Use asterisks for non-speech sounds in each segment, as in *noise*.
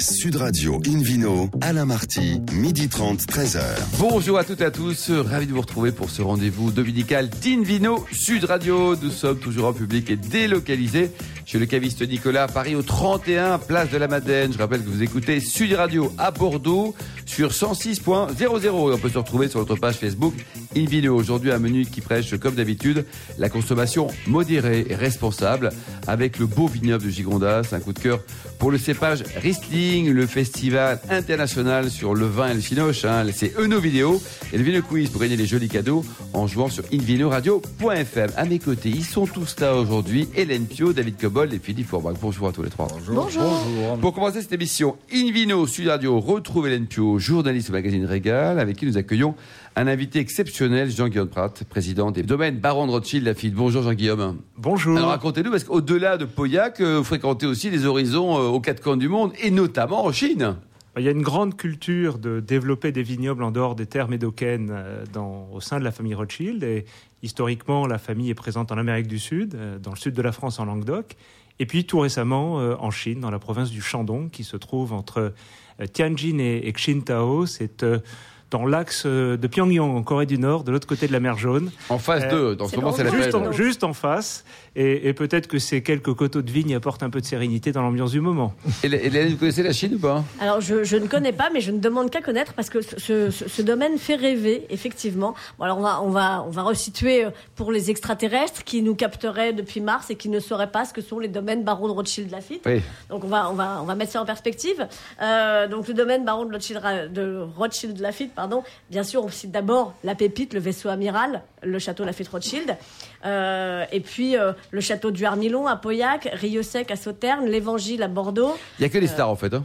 Sud Radio Invino, Alain Marty, midi 30, 13h. Bonjour à toutes et à tous, ravi de vous retrouver pour ce rendez-vous dominical d'Invino Sud Radio. Nous sommes toujours en public et délocalisés chez le caviste Nicolas Paris au 31 Place de la Madeleine. Je rappelle que vous écoutez Sud Radio à Bordeaux sur 106.00 et on peut se retrouver sur notre page Facebook Invino. Aujourd'hui un menu qui prêche comme d'habitude la consommation modérée et responsable avec le beau vignoble de Gigondas, un coup de cœur pour le cépage Riesling, le festival international sur le vin et le cinoche. Hein, c'est Eno Vidéo et le Vino Quiz pour gagner les jolis cadeaux en jouant sur invinoradio.fm. À mes côtés, ils sont tous là aujourd'hui. Hélène Pio, David Cobol et Philippe Forbach. Bonjour à tous les trois. Bonjour. Pour commencer cette émission, Invino Sud Radio retrouve Hélène Pio, journaliste au magazine Régal, avec qui nous accueillons un invité exceptionnel, Jean-Guillaume Pratt, président des domaines Baron de Rothschild Lafitte. Bonjour Jean-Guillaume. Bonjour. Alors racontez-nous, parce qu'au-delà de Pauillac, euh, vous fréquentez aussi les horizons euh, aux quatre coins du monde, et notamment en Chine. Il y a une grande culture de développer des vignobles en dehors des terres médocaines euh, dans, au sein de la famille Rothschild. Et historiquement, la famille est présente en Amérique du Sud, dans le sud de la France, en Languedoc. Et puis tout récemment en Chine, dans la province du Shandong, qui se trouve entre Tianjin et, et Qingdao. C'est euh, dans l'axe euh, de Pyongyang, en Corée du Nord, de l'autre côté de la mer Jaune. En face Euh, d'eux, dans ce moment, c'est la juste en face. Et, et peut-être que ces quelques coteaux de vigne apportent un peu de sérénité dans l'ambiance du moment. Hélène, vous connaissez la Chine ou pas Alors, je, je ne connais pas, mais je ne demande qu'à connaître parce que ce, ce- ce domaine fait rêver, effectivement. Bon, alors, on va, on va, on va resituer euh, pour les extraterrestres qui nous capteraient depuis Mars et qui ne sauraient pas ce que sont les domaines Baron de Rothschild-Lafitte. Oui. Donc, on va, on va, on va mettre ça en perspective. Euh, donc, le domaine Baron de Rothschild, de Rothschild-Lafitte, pardon. Bien sûr, on cite d'abord la pépite, le vaisseau amiral, le château Lafitte-Rothschild. Euh, et puis, euh, le château du Armilon à Pauillac, Rieux-Sec à Sauternes, l'Évangile à Bordeaux. Il n'y a que les stars en fait. Hein.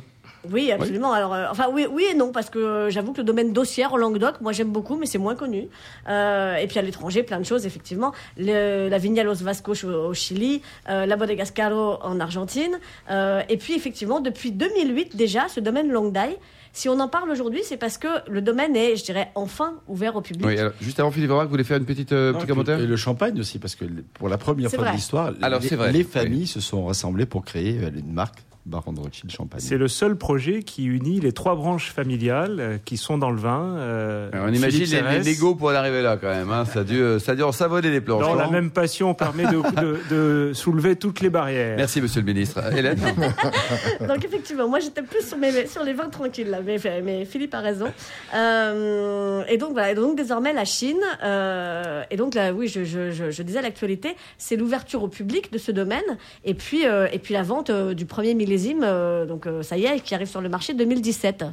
Oui, absolument. Alors, euh, enfin, oui, oui et non, parce que euh, j'avoue que le domaine d'Ossière au Languedoc, moi j'aime beaucoup, mais c'est moins connu. Euh, et puis à l'étranger, plein de choses, effectivement. Le- la Viña Los Vascos au, au Chili, euh, la Bodega Scaro en Argentine. Euh, et puis, effectivement, depuis 2008 déjà, ce domaine Longdai. Si on en parle aujourd'hui, c'est parce que le domaine est, je dirais, enfin ouvert au public. Oui, alors, juste avant Philippe vous voulez faire une petite euh, Non, petit commentaire Et le champagne aussi, parce que pour la première fois vrai. de l'histoire, Alors, les, c'est vrai, les oui. familles se sont rassemblées pour créer une marque Baron de Rothschild Champagne. C'est le seul projet qui unit les trois branches familiales euh, qui sont dans le vin. euh, On imagine les, les. Lego pour en arriver là quand même. Hein. Ça, a dû, euh, ça a dû en savonner les planches. Dans la même passion permet de, de- de soulever toutes les barrières. Merci Monsieur le Ministre. *laughs* Hélène Donc effectivement, moi j'étais plus sur, mes, sur les vins tranquilles, là, mais, mais Philippe a raison. Euh, et donc voilà, et donc désormais la Chine, euh, et donc là, oui, je, je, je, je disais l'actualité, c'est l'ouverture au public de ce domaine, et puis, euh, et puis la vente euh, du premier millésime, euh, donc euh, ça y est, qui arrive sur le marché 2017.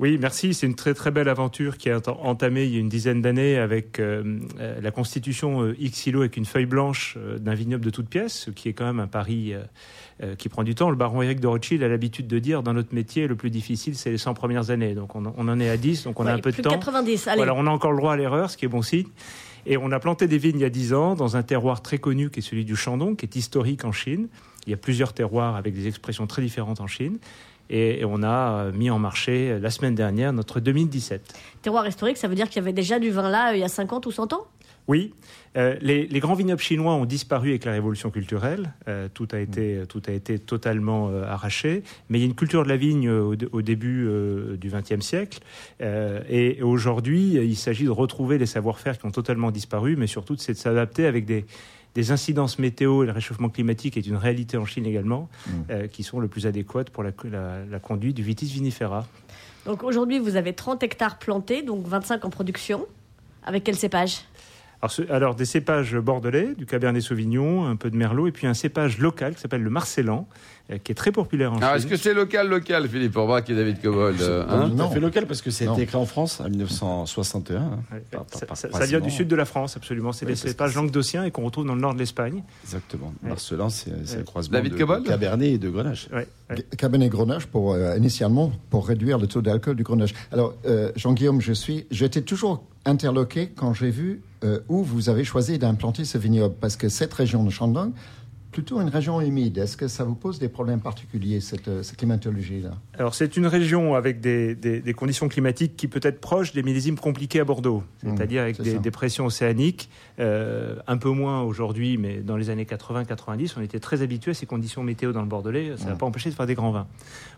Oui, merci. C'est une très très belle aventure qui a ent- entamé il y a une dizaine d'années avec euh, la constitution euh, X îlots avec une feuille blanche euh, d'un vignoble de toutes pièces, ce qui est quand même un pari qui prend du temps. Le baron Éric de Rothschild a l'habitude de dire dans notre métier, le plus difficile, c'est les 100 premières années. Donc on, en- on en est à 10, donc on a un peu de temps. 90, allez. Voilà, on a encore le droit à l'erreur, ce qui est bon signe. Et on a planté des vignes il y a 10 ans dans un terroir très connu qui est celui du Shandong, qui est historique en Chine. Il y a plusieurs terroirs avec des expressions très différentes en Chine. Et, et on a euh, mis en marché euh, la semaine dernière notre 2017. Terroir historique, ça veut dire qu'il y avait déjà du vin là euh, il y a 50 ou 100 ans? Oui, euh, les, les grands vignobles chinois ont disparu avec la révolution culturelle. Euh, tout, a été, tout a été totalement euh, arraché. Mais il y a une culture de la vigne au, au début du XXe siècle. Et aujourd'hui, il s'agit de retrouver les savoir-faire qui ont totalement disparu, mais surtout c'est de s'adapter avec des, des incidences météo et le réchauffement climatique est une réalité en Chine également, euh, qui sont le plus adéquates pour la, la- la conduite du vitis vinifera. Donc aujourd'hui, vous avez 30 hectares plantés, donc 25 en production. Avec quel cépage Alors, ce- alors, des cépages bordelais, du Cabernet Sauvignon, un peu de Merlot, et puis un cépage local qui s'appelle le Marcellan, euh, qui est très populaire en Alors est-ce que c'est local, local, Philippe Forbach et David Cobold euh, hein à fait local parce que ça a Non. été créé en France en 1961. hein. Ouais, Par- par- ça, par- ça- ça principalement. vient du sud de la France, absolument. C'est parce que cépages c'est- languedociens et qu'on retrouve dans le nord de l'Espagne. Exactement. Ouais. Marcelin, c'est c'est Ouais. le croisement David de, Cabernet et de Grenache. Ouais, ouais. Cabernet Grenache pour euh, initialement pour réduire le taux d'alcool du Grenache. Alors euh, Jean-Guillaume, je suis, j'étais toujours interloqué quand j'ai vu euh, où vous avez choisi d'implanter ce vignoble parce que cette région de Shandong plutôt une région humide. Est-ce que ça vous pose des problèmes particuliers, cette, euh, cette climatologie-là Alors, c'est une région avec des, des- des conditions climatiques qui peut être proches des millésimes compliqués à Bordeaux, Mmh, c'est-à-dire avec des, pressions océaniques, euh, un peu moins aujourd'hui, mais dans les années 80-90, on était très habitué à ces conditions météo dans le Bordelais. Ça n'a Mmh. pas empêché de faire des grands vins.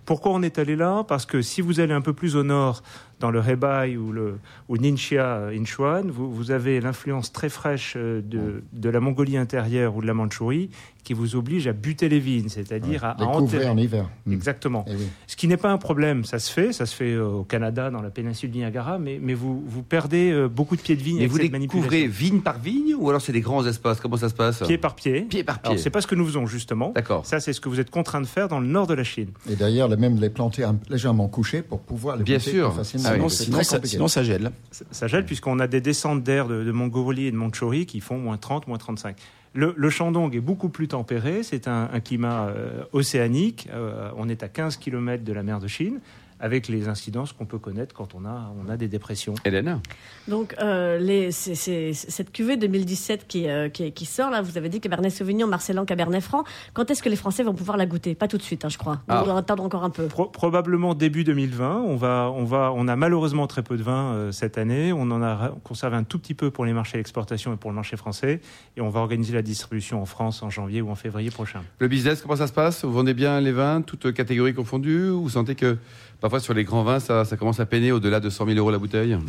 Pourquoi on est allé là? Parce que si vous allez un peu plus au nord, dans le Hebei ou le ou Ningxia, euh, Inchuan, vous, vous avez l'influence très fraîche de, de la Mongolie intérieure ou de la Mandchourie qui vous oblige à buter les vignes, c'est-à-dire à, à Les couvrir enterrer. en hiver. Mm. Exactement. Eh oui. Ce qui n'est pas un problème, ça se fait, ça se fait euh, au Canada, dans la péninsule du Niagara, mais, mais vous, vous perdez euh, beaucoup de pieds de vigne Mais avec vous cette les manipulation. couvrez vigne par vigne ou alors c'est des grands espaces? Comment ça se passe? Pied par pied. Pied par pied. C'est pas ce que nous faisons justement. D'accord. Ça c'est ce que vous êtes contraint de faire dans le nord de la Chine. Et d'ailleurs, le- même les planter un- légèrement couchés pour pouvoir les Bien sûr. facilement. Ah oui, Sinon, ça, compliqué. sinon, ça gèle. Ça- Ça gèle puisqu'on a des descentes d'air de, de Mongolie et de Mandchourie qui font moins 30, moins 35. Le, Shandong est beaucoup plus tempéré, c'est un, un climat euh, océanique, Euh, on est à 15 km de la mer de Chine, avec les incidences qu'on peut connaître quand on a, on a des dépressions. Hélène Donc, euh, les, cette cuvée 2017 qui, euh, qui, qui sort, là, vous avez dit Cabernet Sauvignon, Marcellan, Cabernet Franc. Quand est-ce que les Français vont pouvoir la goûter? Pas tout de suite, hein, je crois. Ah. On doit attendre encore un peu. Pro- probablement début 2020. On va, on va, on a malheureusement très peu de vin euh, cette année. On en a conservé un tout petit peu pour les marchés d'exportation et pour le marché français. Et on va organiser la distribution en France en janvier ou en février prochain. Le business, comment ça se passe? Vous vendez bien les vins, toutes catégories confondues? Ou Vous sentez que parfois sur les grands vins, ça, commence à peiner au-delà de 100 000 euros la bouteille *laughs*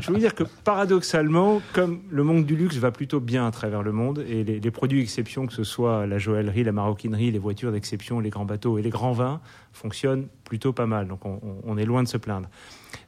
Je veux vous dire que paradoxalement, comme le monde du luxe va plutôt bien à travers le monde et les, produits exception, que ce soit la joaillerie, la maroquinerie, les voitures d'exception, les grands bateaux et les grands vins, fonctionnent plutôt pas mal. Donc on, on- on est loin de se plaindre.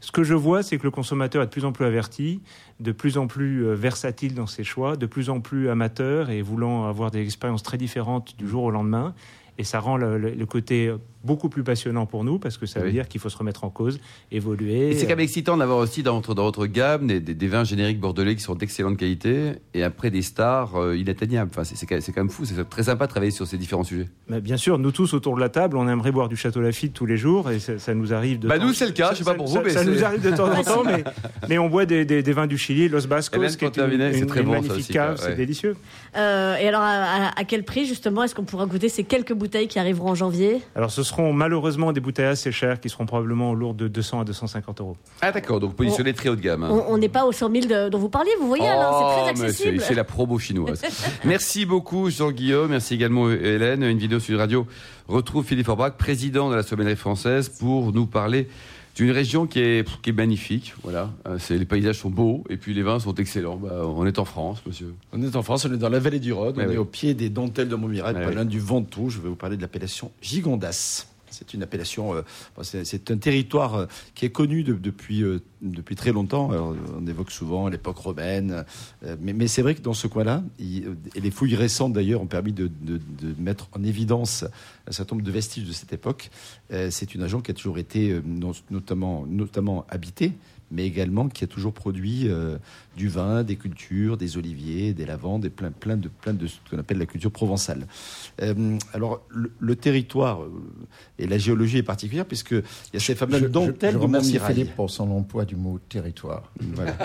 Ce que je vois, c'est que le consommateur est de plus en plus averti, de plus en plus euh, versatile dans ses choix, de plus en plus amateur et voulant avoir des expériences très différentes du jour au lendemain. Et ça rend le, le- le côté beaucoup plus passionnant pour nous parce que ça veut Oui. dire qu'il faut se remettre en cause, évoluer. Et c'est quand même excitant d'avoir aussi dans votre, dans votre gamme des, des- des vins génériques bordelais qui sont d'excellente qualité et après des stars euh, inatteignables. Enfin, c'est quand, même- c'est quand même fou, c'est très sympa de travailler sur ces différents sujets. Mais bien sûr, nous tous autour de la table, on aimerait boire du Château Lafite tous les jours et ça, ça nous arrive de Bah, temps- nous, c'est le cas, ça- je sais pas ça- pour vous, mais ça nous arrive de temps en *laughs* temps, mais, mais on boit des, des- des vins du Chili, Los Bascos, Hélène qui est une, une- très une bon, magnifique aussi, cave, c'est délicieux. Euh, et alors, à, à- à quel prix, justement, est-ce qu'on pourra goûter ces quelques bouteilles qui arriveront en janvier Alors ce seront malheureusement des bouteilles assez chères qui seront probablement au lourd de 200 à 250 euros. Ah d'accord, donc positionné très haut de gamme. hein. On n'est pas aux 100 000 de- dont vous parliez, vous voyez, alors c'est Oh, très mais accessible. C'est la promo chinoise. *laughs* merci beaucoup Jean-Guillaume, merci également Hélène. Une vidéo sur Radio retrouve Philippe Orbach, président de la sommellerie française, pour nous parler d'une région qui est, qui est magnifique. Voilà, Euh, c'est les paysages sont beaux et puis les vins sont excellents. Bah, on est en France, monsieur. On est en France, on est dans la vallée du Rhône, Ouais, on est au pied des dentelles de Montmirail, Ouais, pas loin du Ventoux. Je vais vous parler de l'appellation Gigondas. C'est une appellation, euh, c'est un territoire euh, qui est connu de- depuis, euh, depuis très longtemps. On évoque souvent l'époque romaine, mais, c'est vrai que dans ce coin-là, et les fouilles récentes d'ailleurs ont permis de, mettre en évidence un certain nombre de vestiges de cette époque. C'est une région qui a toujours été notamment, notamment habitée, mais également qui a toujours produit euh, du vin, des cultures, des oliviers, des lavandes, et plein, plein de, plein de ce qu'on appelle la culture provençale. Euh, alors, le, le territoire euh, et la géologie est particulière puisqu'il y a ces fameuses Je- je- dentelles je du remercie Montmirail. Philippe pour son emploi du mot territoire. Voilà.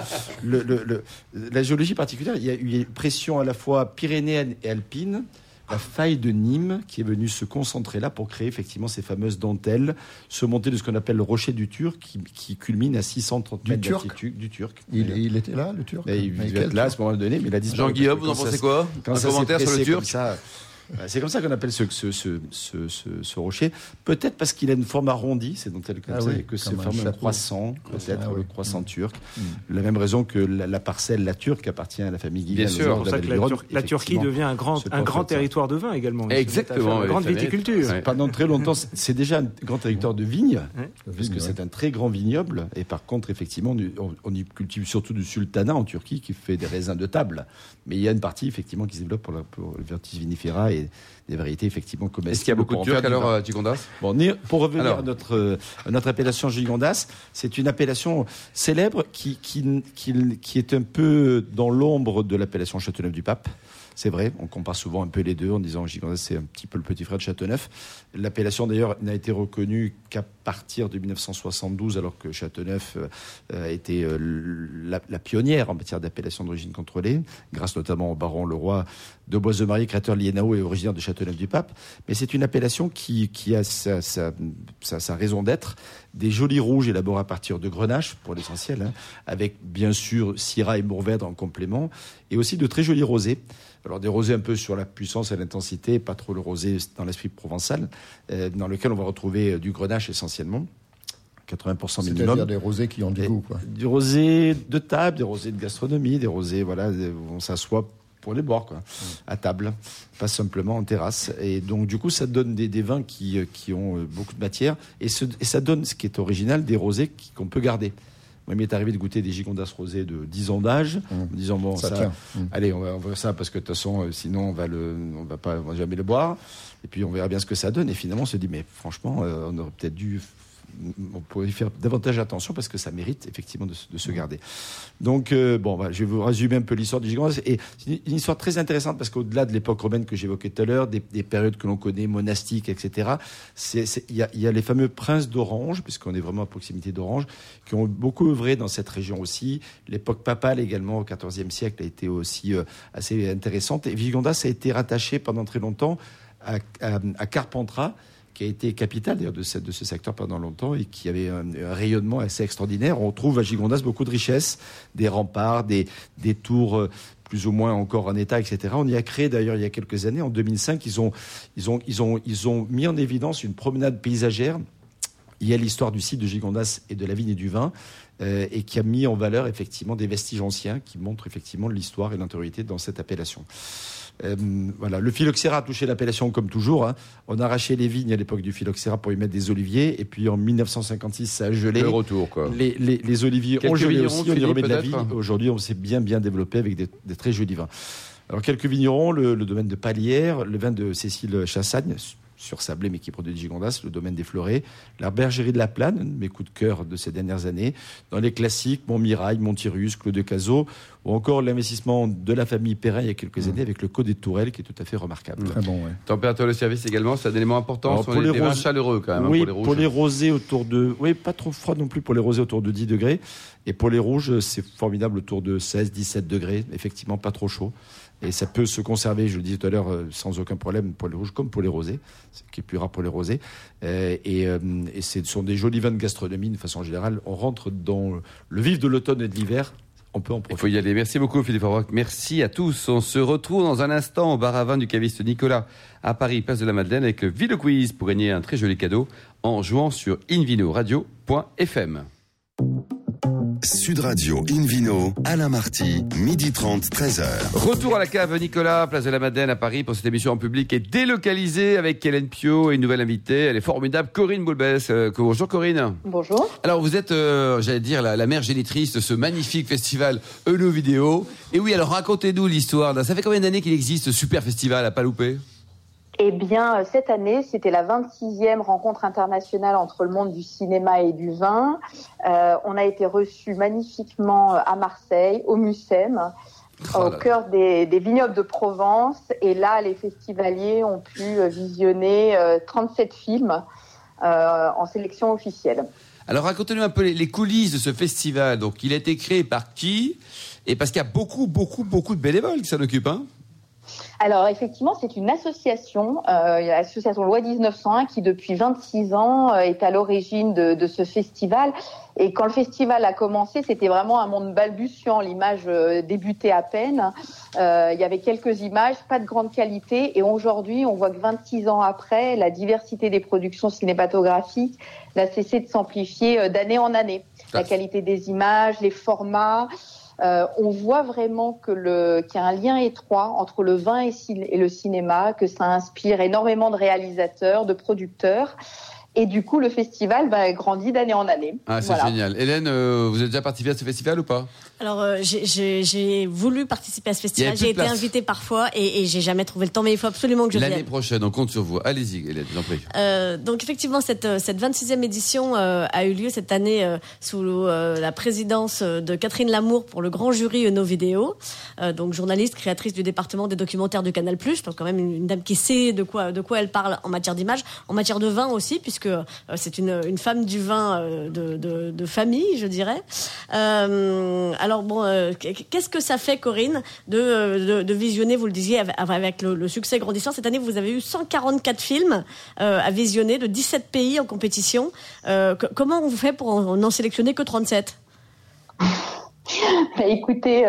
Le- le- le- la géologie particulière, il y a eu une pression à la fois pyrénéenne et alpine. La faille de Nîmes qui est venue se concentrer là pour créer effectivement ces fameuses dentelles, se monter de ce qu'on appelle le rocher du Turc qui, qui culmine à 630 Du mètres Turc d'altitude. Du Turc. Il, il était là, le Turc Mais il là à Turc ce moment donné, mais il a disparu. Jean-Guillaume, vous en pensez se- quoi quand Un commentaire sur le Turc ça, euh, C'est comme ça qu'on appelle ce, ce, ce, ce, ce- ce rocher. Peut-être parce qu'il a une forme arrondie, c'est donc tel comme Ah ça, oui, et que c'est comme un croissant, peut-être Ah oui. le croissant turc. Mm. La même raison que la, la parcelle, la turque, appartient à la famille Guillaume. Bien sûr. C'est pour ça que la, Tur- la Turquie devient un grand, un grand territoire de vin également. Exactement, Une grande viticulture. Ouais. Pendant très longtemps, c'est- déjà un grand territoire de vignes, Ouais. parce que c'est un très grand vignoble. Et par contre, effectivement, on, on y cultive surtout du sultana en Turquie, qui fait des raisins de table. Mais il y a une partie, effectivement, qui se développe pour, la, pour le Vertis vinifera et des variétés, effectivement, comestibles. Est-ce qu'il y a beaucoup de Turcs du alors, euh, Gigondas Bon, pour revenir Alors. à, notre, euh, à notre appellation Gigondas, c'est une appellation célèbre qui, qui, qui, qui est un peu dans l'ombre de l'appellation Châteauneuf du Pape. C'est vrai, on compare souvent un peu les deux en disant Gigondas, c'est un petit peu le petit frère de Châteauneuf. L'appellation d'ailleurs n'a été reconnue qu'à partir de 1972, alors que Châteauneuf euh, a été euh, la, la, pionnière en matière d'appellation d'origine contrôlée, grâce notamment au baron Leroy de Bois-de-Marie, créateur de l'INAO et originaire de Châteauneuf-du-Pape. Mais c'est une appellation qui, qui a sa, sa, sa, sa raison d'être. Des jolis rouges élaborés à partir de grenache, pour l'essentiel, hein, avec bien sûr Syrah et Mourvèdre en complément, et aussi de très jolis rosés. Alors des rosés un peu sur la puissance et l'intensité, pas trop le rosé dans l'esprit provençal, euh, dans lequel on va retrouver euh, du grenache essentiellement. 80% minimum. C'est-à-dire des rosés qui ont du goût. Quoi. Du rosé de table, des rosés de gastronomie, des rosés voilà, où on s'assoit pour les boire, quoi, à table, pas simplement en terrasse. Et donc, du coup, ça donne des, des vins qui, euh, qui ont euh, beaucoup de matière. Et, ce, et ça donne, ce qui est original, des rosés qu'on peut garder. Moi, il m'est arrivé de goûter des gigondas rosés de 10 ans d'âge, en me disant, bon, Ça ça, tient. Mm. allez, on va, on va ça parce que de toute façon, euh, sinon, on va, le, on va, pas, on va jamais le boire. Et puis, on verra bien ce que ça donne. Et finalement, on se dit, mais franchement, on aurait peut-être dû on pourrait y faire davantage attention parce que ça mérite effectivement de, se- de se garder. Donc, euh, bon, voilà, je vais vous résumer un peu l'histoire du Gigondas. Et c'est une, histoire très intéressante parce qu'au-delà de l'époque romaine que j'évoquais tout à l'heure, des, des périodes que l'on connaît, monastiques, etc., il y, a, les fameux princes d'Orange, puisqu'on est vraiment à proximité d'Orange, qui ont beaucoup œuvré dans cette région aussi. L'époque papale également, au XIVe siècle, a été aussi euh, assez intéressante. Et Vigondas a été rattaché pendant très longtemps à Carpentras, qui a été capitale d'ailleurs de, ce- secteur pendant longtemps et qui avait un, rayonnement assez extraordinaire. On trouve à Gigondas beaucoup de richesses, des remparts, des, tours euh, plus ou moins encore en état, etc. On y a créé d'ailleurs il y a quelques années, en 2005, ils ont, mis en évidence une promenade paysagère il y a l'histoire du site de Gigondas et de la vigne et du vin, euh, et qui a mis en valeur effectivement des vestiges anciens qui montrent effectivement l'histoire et l'antériorité dans cette appellation. Euh, voilà, le phylloxéra a touché l'appellation comme toujours. hein. On a arraché les vignes à l'époque du phylloxéra pour y mettre des oliviers, et puis en 1956 ça a gelé. Le retour, quoi. Les, les- les oliviers Quelques ont gelé aussi, on y remet de la vie. Aujourd'hui, on s'est bien bien développé avec des, des très jolis vins. Alors quelques vignerons, le, le domaine de Palière, le vin de Cécile Chassagne, sur Sablé, mais qui produit du Gigondas, le domaine des Florets, la bergerie de la Plane, mes coups de cœur de ces dernières années, dans les classiques, Montmirail, Montirus, Clos de Cazaux, ou encore l'investissement de la famille Perrin il y a quelques Mmh. années avec le Code des Tourelles, qui est tout à fait remarquable. Très bon, ouais. Température de service également, c'est un élément important. Alors, pour les, les des vins chaleureux quand même, hein, oui, pour les rouges. rosés autour de. Oui, pas trop froid non plus pour les rosés autour de 10 degrés. Et pour les rouges, c'est formidable autour de 16, 17 degrés. Effectivement, pas trop chaud. Et ça peut se conserver, je le disais tout à l'heure, euh, sans aucun problème pour les rouges comme pour les rosés, ce qui est plus rare pour les rosés. Euh, et euh, ce sont des jolis vins de gastronomie de façon générale. On rentre dans le vif de l'automne et de l'hiver. On peut en Il profiter. faut y aller. Merci beaucoup, Philippe Auroch. Merci à tous. On se retrouve dans un instant au bar à vin du caviste Nicolas à Paris, place de la Madeleine, avec le Ville Quiz pour gagner un très joli cadeau en jouant sur invinoradio.fm. Sud Radio Invino, Alain Marty, midi 30, 13h. Retour à la cave Nicolas, place de la Madeleine à Paris pour cette émission en public et délocalisée avec Hélène Pio et une nouvelle invitée. Elle est formidable, Corinne Boulbès. Euh, bonjour Corinne. Bonjour. Alors vous êtes, euh, j'allais dire, la, la mère génitrice de ce magnifique festival Eulo Vidéo. Et oui, alors racontez-nous l'histoire. d'un- Ça fait combien d'années qu'il existe ce super festival à pas louper Eh bien, euh, cette année, c'était la 26e rencontre internationale entre le monde du cinéma et du vin. Euh, on a été reçus magnifiquement euh, à Marseille, au Mucem, Oh au cœur des, des vignobles de Provence. Et là, les festivaliers ont pu visionner euh, 37 films euh, en sélection officielle. Alors racontez-nous un peu les, les coulisses de ce festival. Donc il a été créé par qui? Et parce qu'il y a beaucoup, beaucoup, beaucoup de bénévoles qui s'en occupent. Hein Alors effectivement, c'est une association, euh, l'association Loi 1901, qui depuis 26 ans euh, est à l'origine de, de ce festival. Et quand le festival a commencé, c'était vraiment un monde balbutiant. L'image euh, débutait à peine. Euh, il y avait quelques images, pas de grande qualité. Et aujourd'hui, on voit que 26 ans après, la diversité des productions cinématographiques n'a cessé de s'amplifier d'année en année. La Ah. qualité des images, les formats. Euh, on voit vraiment que le qu'il y a un lien étroit entre le vin et, et le cinéma, que ça inspire énormément de réalisateurs, de producteurs. Et du coup, le festival bah, grandit d'année en année. Ah, c'est génial. Hélène, vous avez déjà participé à ce festival ou pas? Alors, euh, j'ai voulu participer à ce festival. J'ai été invitée parfois et, et j'ai jamais trouvé le temps, mais il faut absolument que je vienne. L'année prochaine, on compte sur vous. Allez-y, Hélène, je vous en prie. Euh, donc, effectivement, cette, euh, cette 26e édition euh, a eu lieu cette année euh, sous la présidence de Catherine Lamour pour le grand jury nos vidéos. donc, journaliste, créatrice du département des documentaires du Canal+. Donc, quand même une, une, dame qui sait de quoi, de quoi elle parle en matière d'image, en matière de vin aussi, puisque c'est une, femme du vin de, de, famille, je dirais. alors, alors bon, euh, qu'est-ce que ça fait, Corinne, de, euh, visionner, vous le disiez, avec, le, succès grandissant. Cette année, vous avez eu 144 films euh, à visionner de 17 pays en compétition. comment on fait pour n'en sélectionner que 37 Écoutez,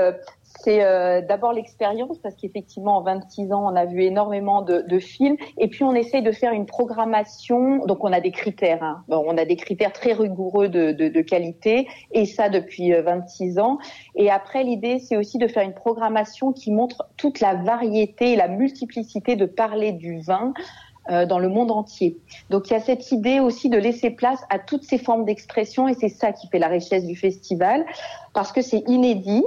c'est euh, d'abord l'expérience, parce qu'effectivement, en 26 ans, on a vu énormément de, films. Et puis, on essaye de faire une programmation. Donc, on a des critères. Hein. On a des critères très rigoureux de, qualité, et ça depuis 26 euh, ans. Et après, l'idée, c'est aussi de faire une programmation qui montre toute la variété et la multiplicité de parler du vin euh, dans le monde entier. Donc il y a cette idée aussi de laisser place à toutes ces formes d'expression et c'est ça qui fait la richesse du festival parce que c'est inédit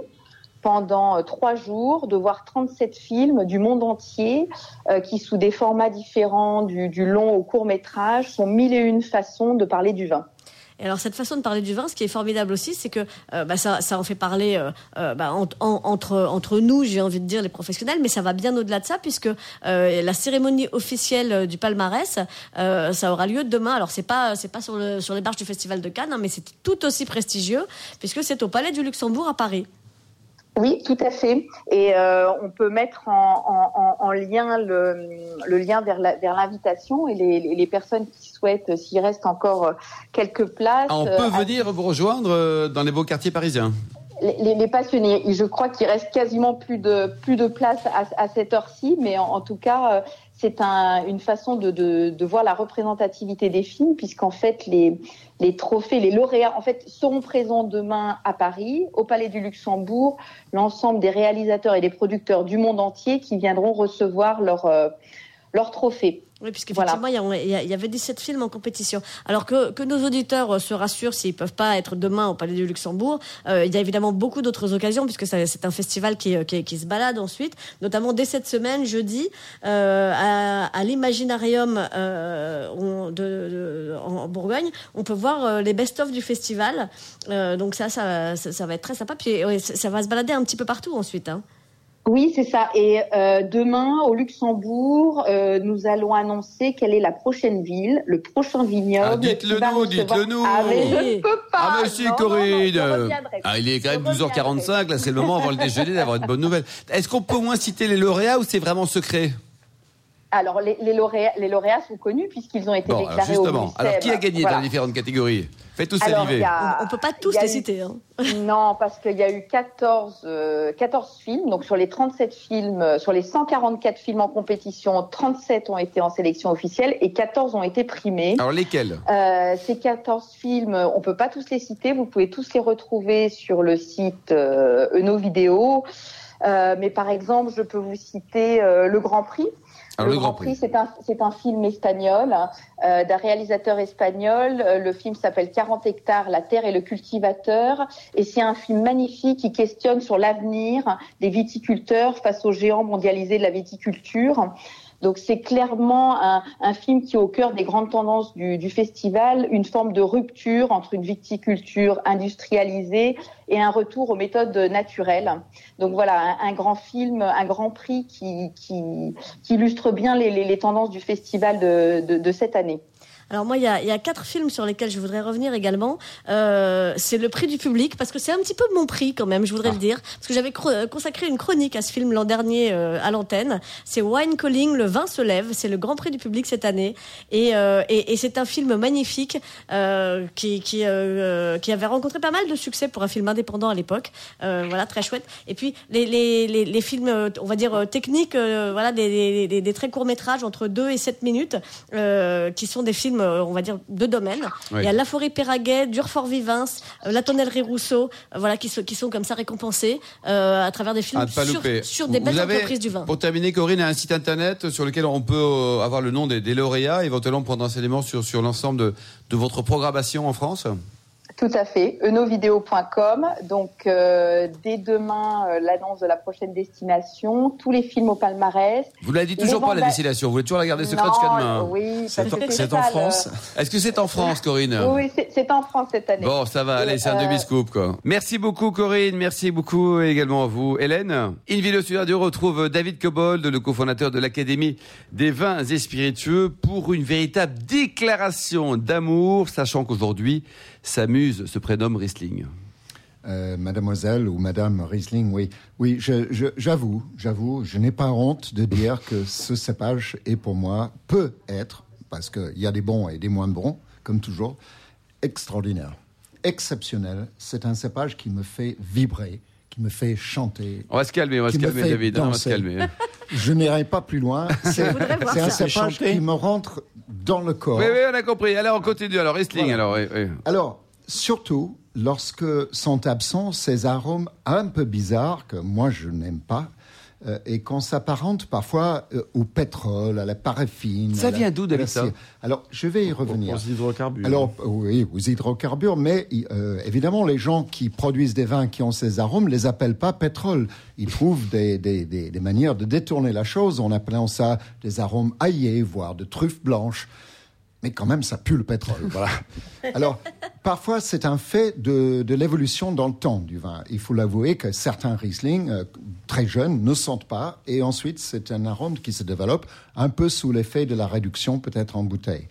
pendant euh, trois jours de voir 37 films du monde entier euh, qui, sous des formats différents, du, long au court métrage, sont mille et une façons de parler du vin. Et alors cette façon de parler du vin, ce qui est formidable aussi, c'est que euh, bah, ça, en fait parler bah, entre, entre nous, j'ai envie de dire les professionnels, mais ça va bien au-delà de ça puisque la cérémonie officielle du palmarès, ça aura lieu demain. Alors c'est pas c'est pas sur les marches du Festival de Cannes, hein, mais c'est tout aussi prestigieux puisque c'est au Palais du Luxembourg à Paris. Oui, tout à fait. Et euh, on peut mettre en, en, en lien le, le, lien vers l'invitation et les, les, personnes qui souhaitent, s'il reste encore euh, quelques places. Ah, on peut euh, venir vous rejoindre dans les beaux quartiers parisiens. Les, les, passionnés. Je crois qu'il reste quasiment plus de plus de place à, à cette heure-ci, mais en, en, tout cas, c'est un, une façon de, voir la représentativité des films, puisqu'en fait, les, trophées, les lauréats, en fait, seront présents demain à Paris, au Palais du Luxembourg, l'ensemble des réalisateurs et des producteurs du monde entier qui viendront recevoir leur, euh, leur trophée. Oui, puisqu'effectivement, voilà. il, y, avait 17 films en compétition. Alors que, que nos auditeurs euh, se rassurent s'ils peuvent pas être demain au Palais du Luxembourg, euh, il y a évidemment beaucoup d'autres occasions, puisque c'est un festival qui, qui, qui, se balade ensuite, notamment dès cette semaine, jeudi, euh, à, à l'Imaginarium euh, de, en Bourgogne, on peut voir euh, les best-of du festival. Euh, donc ça, ça, ça, va être très sympa. Puis ça va se balader un petit peu partout ensuite. Hein. Oui, c'est ça. Et euh, demain, au Luxembourg, euh, nous allons annoncer quelle est la prochaine ville, le prochain vignoble. Ah, dites-le nous, dites-le nous. Ah, mais je ne peux pas. Ah, monsieur Corinne. ah, il est quand même 12h45. Là, c'est le moment avant le *laughs* déjeuner d'avoir une bonne nouvelle. Est-ce qu'on peut au moins citer les lauréats ou c'est vraiment secret? Alors, les, les, lauréats, les, lauréats, sont connus puisqu'ils ont été déclarés justement. Alors, qui a gagné dans les différentes catégories Faites tous saliver. On ne peut pas tous les citer. Hein. *laughs* Non, parce qu'il y a eu 14, 14 euh, films. Donc, sur les 37 films, euh, sur les 144 films en compétition, 37 ont été en sélection officielle et 14 ont été primés. Alors, lesquels euh, Ces 14 films, on ne peut pas tous les citer. Vous pouvez tous les retrouver sur le site euh, Eno Vidéo. Euh, mais par exemple, je peux vous citer Le Grand Prix le, Grand Prix, c'est un, un, film espagnol euh, d'un réalisateur espagnol. Euh, le film s'appelle 40 hectares, la terre et le cultivateur. Et c'est un film magnifique qui questionne sur l'avenir des viticulteurs face aux géants mondialisés de la viticulture. Donc c'est clairement un, film qui est au cœur des grandes tendances du, festival, une forme de rupture entre une viticulture industrialisée et un retour aux méthodes naturelles. Donc voilà, un, grand film, un grand prix qui, qui, qui illustre bien les, tendances du festival de, de, de cette année. Alors moi, il y a, y a, quatre films sur lesquels je voudrais revenir également. Euh, c'est le prix du public, parce que c'est un petit peu mon prix quand même, je voudrais le ah. dire. Parce que j'avais euh, consacré une chronique à ce film l'an dernier euh, à l'antenne. C'est Wine Calling, Le vin se lève. C'est le grand prix du public cette année. Et, euh, et, et c'est un film magnifique qui, qui, qui, avait rencontré pas mal de succès pour un film indépendant à l'époque. voilà, très chouette. Et puis les, les, les, les films, on va dire, techniques, voilà, des, des, des, très courts métrages entre 2 et 7 minutes, qui sont des films on va dire, de domaines. Oui. Il y a La Forêt Péraguet, Durfort-Vivins, euh, La Tonnellerie Rousseau, euh, voilà, qui, sont- qui sont comme ça récompensés euh, à travers des films pas sur, des belles avez, entreprises du vin. Pour terminer, Corinne, un site internet sur lequel on peut euh, avoir le nom des, des lauréats, éventuellement prendre enseignement sur, sur l'ensemble de, de votre programmation en France? Tout à fait, enovideo.com. Donc euh, dès demain, euh, l'annonce de la prochaine destination, tous les films au palmarès. Vous l'avez dit Les toujours pas, la destination. Vous voulez toujours la garder secrète jusqu'à demain. Oui, C'est en- le- France Est-ce que c'est en France, Corinne Oui, c'est- en France cette année. Bon, ça va, allez, c'est un euh, demi-scoop, quoi. Merci beaucoup, Corinne. Merci beaucoup également à vous. Hélène, Invino Sud Radio retrouve David Cobold, le cofondateur de l'Académie des vins et spiritueux, pour une véritable déclaration d'amour, sachant qu'aujourd'hui, sa muse se prénomme Riesling. Euh, mademoiselle ou Madame Riesling, oui, oui, j'avoue, j'avoue, je n'ai pas honte de dire que ce cépage est pour moi peut être, parce qu'il y a des bons et des moins bons, comme toujours, extraordinaire, exceptionnel. C'est un cépage qui me fait vibrer, qui me fait chanter. On va se calmer, on va se calmer, David. hein, on va se calmer. *laughs* Je n'irai pas plus loin. *laughs* C'est un Chanter. qui me rentre dans le corps. Oui, oui, on a compris. Alors, on continue. Alors, Riesling, Voilà. alors, oui, oui. Alors, surtout lorsque sont absents ces arômes un peu bizarres que moi je n'aime pas euh, et qu'on s'apparente parfois euh, au pétrole, à la paraffine. Ça vient d'où, David. Alors, je vais y revenir. Aux hydrocarbures. Alors, oui, aux hydrocarbures, mais euh, évidemment, les gens qui produisent des vins qui ont ces arômes les appellent pas pétrole. Ils trouvent des, des, des, des manières de détourner la chose en appelant ça des arômes aillés, voire de truffes blanches. Mais quand même, ça pue le pétrole. voilà. Alors, parfois, c'est un fait de, de l'évolution dans le temps du vin. Il faut l'avouer que certains Riesling, euh, très jeunes, ne sentent pas. Et ensuite, c'est un arôme qui se développe un peu sous l'effet de la réduction, peut-être en bouteille.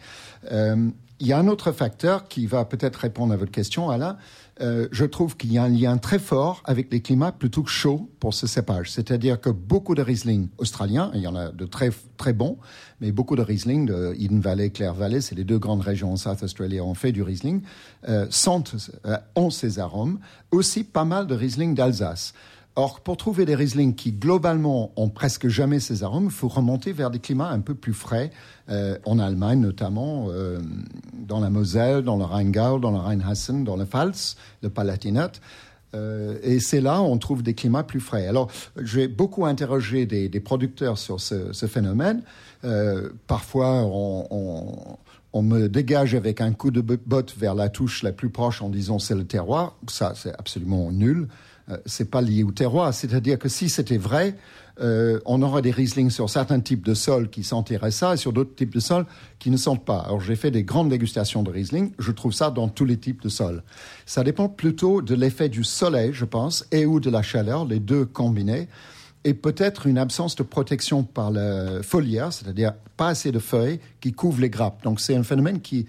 Euh, il y a un autre facteur qui va peut-être répondre à votre question, Alain. Euh, je trouve qu'il y a un lien très fort avec les climats plutôt chauds pour ce cépage. C'est-à-dire que beaucoup de Riesling australiens, il y en a de très, très bons, mais beaucoup de Riesling de Eden Valley, Clare Valley, c'est les deux grandes régions en South Australia, ont fait du Riesling, euh, sentent, euh, ont ces arômes. Aussi pas mal de Riesling d'Alsace. Or, pour trouver des Riesling qui, globalement, ont presque jamais ces arômes, il faut remonter vers des climats un peu plus frais, euh, en Allemagne notamment, euh, dans la Moselle, dans le Rheingau, dans le Rheinhessen, dans le Pfalz, le Palatinat. Euh, et c'est là où on trouve des climats plus frais. Alors, j'ai beaucoup interrogé des, producteurs sur ce, phénomène. Euh, parfois, on, on, on me dégage avec un coup de botte vers la touche la plus proche en disant c'est le terroir. Ça, c'est absolument nul. Euh, c'est pas lié au terroir. C'est-à-dire que si c'était vrai, euh, on aurait des Riesling sur certains types de sols qui sentiraient ça et sur d'autres types de sols qui ne sentent pas. Alors j'ai fait des grandes dégustations de Riesling. Je trouve ça dans tous les types de sols. Ça dépend plutôt de l'effet du soleil, je pense, et ou de la chaleur, les deux combinés. Et peut-être une absence de protection par la foliaire, c'est-à-dire pas assez de feuilles qui couvrent les grappes. Donc c'est un phénomène qui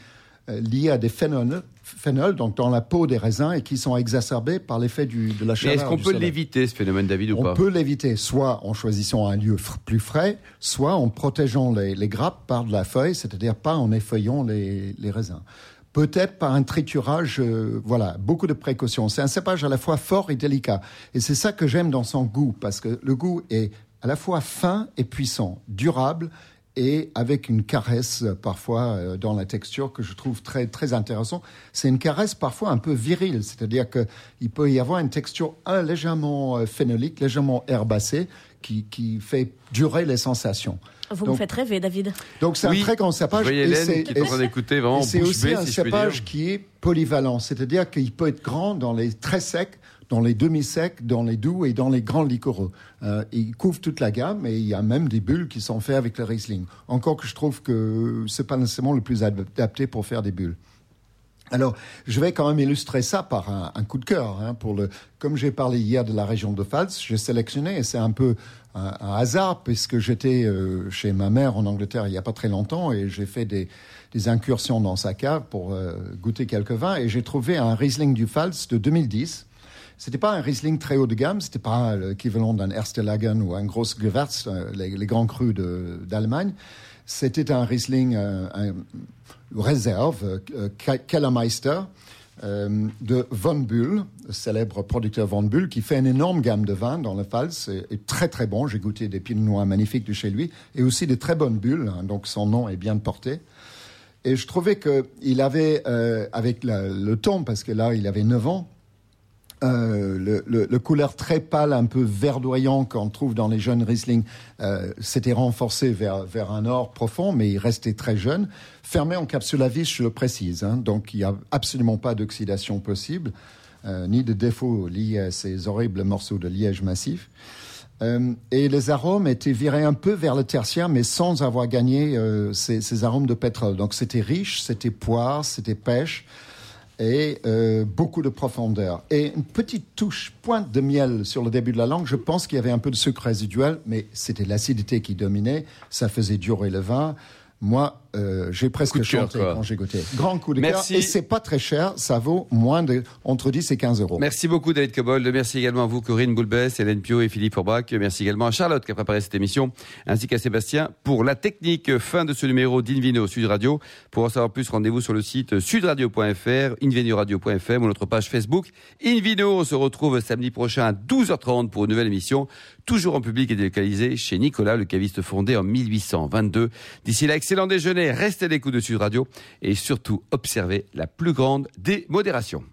est lié à des phénols, phénols donc dans la peau des raisins et qui sont exacerbés par l'effet de la chaleur. est-ce qu'on peut l'éviter, ce phénomène, David, ou On pas peut l'éviter soit en choisissant un lieu plus frais, soit en protégeant les, les grappes par de la feuille, c'est-à-dire pas en effeuillant les, les raisins. Peut-être par un triturage, euh, voilà, beaucoup de précautions. C'est un cépage à la fois fort et délicat. Et c'est ça que j'aime dans son goût, parce que le goût est à la fois fin et puissant, durable et avec une caresse euh, parfois euh, dans la texture que je trouve très très intéressant. C'est une caresse parfois un peu virile, c'est-à-dire que il peut y avoir une texture un, légèrement euh, phénolique, légèrement herbacée, qui, qui fait durer les sensations. Vous Donc- me faites rêver, David. Donc c'est Oui. un très grand voyais et Hélène c'est- qui est en et train d'écouter, vraiment, et c'est bouche aussi bée, un dire. qui est polyvalent, c'est-à-dire qu'il peut être grand dans les très secs, dans les demi-secs, dans les doux et dans les grands liquoreux. Euh, il couvre toute la gamme et il y a même des bulles qui sont faites avec le Riesling. Encore que je trouve que c'est pas nécessairement le plus adapté pour faire des bulles. Alors, je vais quand même illustrer ça par un, coup de cœur. Hein, pour le, comme j'ai parlé hier de la région de Pfalz, j'ai sélectionné, et c'est un peu un, hasard, puisque j'étais euh, chez ma mère en Angleterre il n'y a pas très longtemps, et j'ai fait des, des incursions dans sa cave pour euh, goûter quelques vins, et j'ai trouvé un Riesling du Pfalz de 2010. C'était pas un Riesling très haut de gamme, c'était pas l'équivalent d'un Erstelagen ou un Gross Gewürz, euh, les, grands crus d'Allemagne. C'était un Riesling euh, réserve, euh, Ke- Kellermeister, de Von Bull, le célèbre producteur Von Bull, qui fait une énorme gamme de vins dans le Pfalz, et, très très bon. J'ai goûté des pinots noirs magnifiques de chez lui, et aussi des très bonnes bulles, hein, donc son nom est bien porté. Et je trouvais qu'il avait, avec le temps, parce que là, il avait 9 ans, euh, le, le- le couleur très pâle, un peu verdoyant qu'on trouve dans les jeunes Riesling, euh, s'était renforcé vers, vers un or profond, mais il restait très jeune. Fermé en capsule à vis, je le précise. hein. donc il n'y a absolument pas d'oxydation possible, euh, ni de défaut lié à ces horribles morceaux de liège massif. Euh, et les arômes étaient virés un peu vers le tertiaire, mais sans avoir gagné euh, ces, ces arômes de pétrole. Donc c'était riche, c'était poire, c'était pêche et euh, beaucoup de profondeur. Et une petite touche, pointe de miel sur le début de la langue. Je pense qu'il y avait un peu de sucre résiduel, mais c'était l'acidité qui dominait. Ça faisait durer le vin. Moi, euh, j'ai presque cœur, chanté quoi. quand j'ai goûté. Grand coup de Merci. cœur. Et c'est pas très cher. Ça vaut moins de entre 10 et 15 euros. Merci beaucoup David Cobold. Merci également à vous Corinne Boulbès, Hélène Pio et Philippe Forbach. Merci également à Charlotte qui a préparé cette émission, ainsi qu'à Sébastien pour la technique. Fin de ce numéro d'Invino Sud Radio. Pour en savoir plus, rendez-vous sur le site sudradio.fr, invinoradio.fm ou notre page Facebook. Invino, on se retrouve samedi prochain à 12h30 pour une nouvelle émission, toujours en public et délocalisée chez Nicolas, le caviste fondé en 1822. D'ici là, excellent déjeuner, restez à l'écoute de Sud Radio et surtout observez la plus grande des modérations.